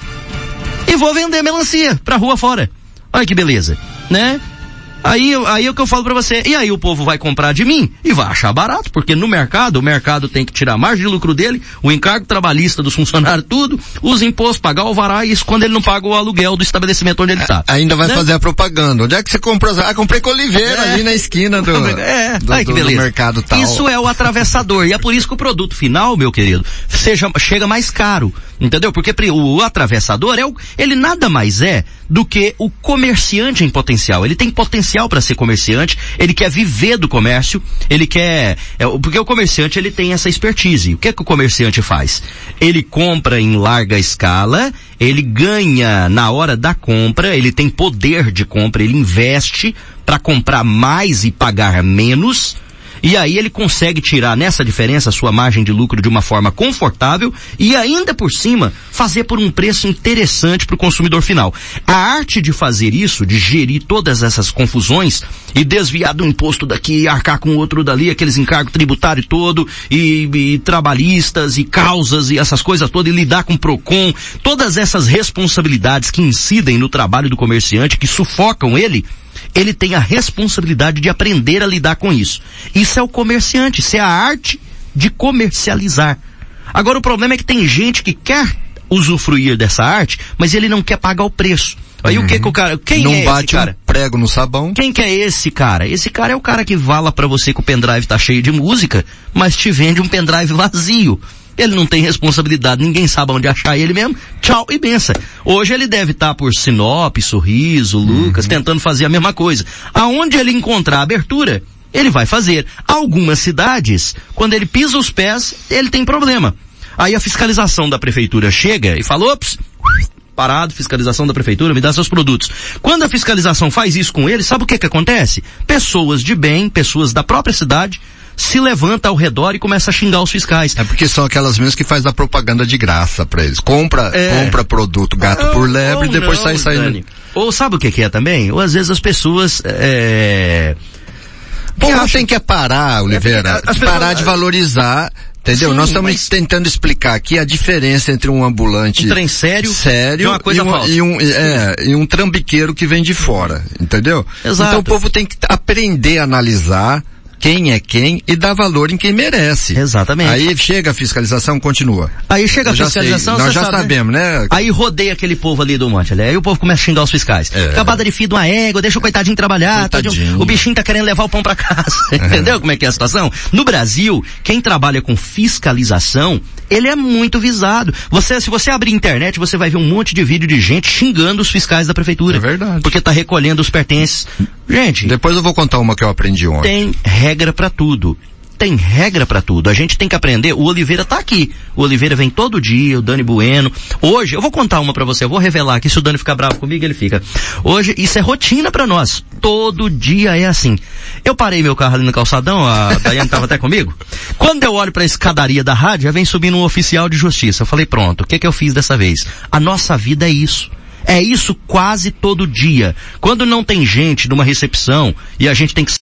E vou vender melancia pra rua fora. Olha que beleza, né? Aí, aí é o que eu falo para você. E aí o povo vai comprar de mim e vai achar barato, porque no mercado, o mercado tem que tirar a margem de lucro dele, o encargo trabalhista dos funcionários, tudo, os impostos, pagar o vará, isso quando ele não paga o aluguel do estabelecimento onde ele está. Ainda vai né? fazer a propaganda. Onde é que você comprou? Ah, comprei com Oliveira é. ali na esquina do, é. do, Ai, que beleza. do mercado tal. Isso é o atravessador. e é por isso que o produto final, meu querido, seja, chega mais caro. Entendeu? Porque o, o atravessador é o, ele nada mais é do que o comerciante em potencial. Ele tem potencial para ser comerciante, ele quer viver do comércio, ele quer, é, porque o comerciante ele tem essa expertise. O que é que o comerciante faz? Ele compra em larga escala, ele ganha na hora da compra, ele tem poder de compra, ele investe para comprar mais e pagar menos e aí ele consegue tirar nessa diferença a sua margem de lucro de uma forma confortável e ainda por cima fazer por um preço interessante para o consumidor final. A arte de fazer isso, de gerir todas essas confusões e desviar do imposto daqui, arcar com outro dali, aqueles encargos tributários todo e, e trabalhistas e causas e essas coisas todas e lidar com o Procon, todas essas responsabilidades que incidem no trabalho do comerciante, que sufocam ele, ele tem a responsabilidade de aprender a lidar com isso. Isso é o comerciante, isso é a arte de comercializar. Agora o problema é que tem gente que quer usufruir dessa arte, mas ele não quer pagar o preço. Aí uhum. o que que o cara, quem não é bate esse cara? Um prego no sabão. Quem que é esse cara? Esse cara é o cara que fala para você que o pendrive tá cheio de música, mas te vende um pendrive vazio. Ele não tem responsabilidade, ninguém sabe onde achar ele mesmo. Tchau e benção. Hoje ele deve estar tá por Sinop, Sorriso, Lucas, uhum. tentando fazer a mesma coisa. Aonde ele encontrar abertura, ele vai fazer. Algumas cidades, quando ele pisa os pés, ele tem problema. Aí a fiscalização da prefeitura chega e fala, ops, parado, fiscalização da prefeitura, me dá seus produtos. Quando a fiscalização faz isso com eles, sabe o que que acontece? Pessoas de bem, pessoas da própria cidade, se levanta ao redor e começa a xingar os fiscais. É porque são aquelas mesmas que faz a propaganda de graça pra eles. Compra, É. compra produto gato por lebre e depois não, sai saindo. Dani. Ou sabe o que que é também? Ou às vezes as pessoas, é... O povo tem que parar, Oliveira, parar pessoas- de valorizar, entendeu? Sim, Nós estamos mas- tentando explicar aqui a diferença entre um ambulante Um trem sério sério e uma coisa um, e um é, e um trambiqueiro que vem de fora, entendeu? Exato. Então o povo tem que aprender a analisar quem é quem e dar valor em quem merece. Exatamente. Aí chega a fiscalização, continua. Aí chega a já sei, fiscalização, nós já sabe, sabemos, né? Aí rodeia aquele povo ali do monte, ali. Aí o povo começa a xingar os fiscais. É. Acabada de filho de uma égua, deixa o coitadinho trabalhar, Coitadinho. tadinho. o bichinho tá querendo levar o pão pra casa. Entendeu como é que é a situação? No Brasil, quem trabalha com fiscalização, ele é muito visado. Você, se você abrir internet, você vai ver um monte de vídeo de gente xingando os fiscais da prefeitura. É verdade. Porque tá recolhendo os pertences. Gente, Depois eu vou contar uma que eu aprendi ontem. tem regra pra tudo. Tem regra pra tudo. A gente tem que aprender. O Oliveira tá aqui. O Oliveira vem todo dia, o Dani Bueno. Hoje, eu vou contar uma pra você, eu vou revelar aqui, se o Dani ficar bravo comigo, ele fica. Hoje, isso é rotina pra nós. Todo dia é assim. Eu parei meu carro ali no calçadão, a Daiane tava até comigo. Quando eu olho pra escadaria da rádio, já vem subindo um oficial de justiça. Eu falei, pronto, o que que eu fiz dessa vez? A nossa vida é isso. É isso quase todo dia. Quando não tem gente numa recepção e a gente tem que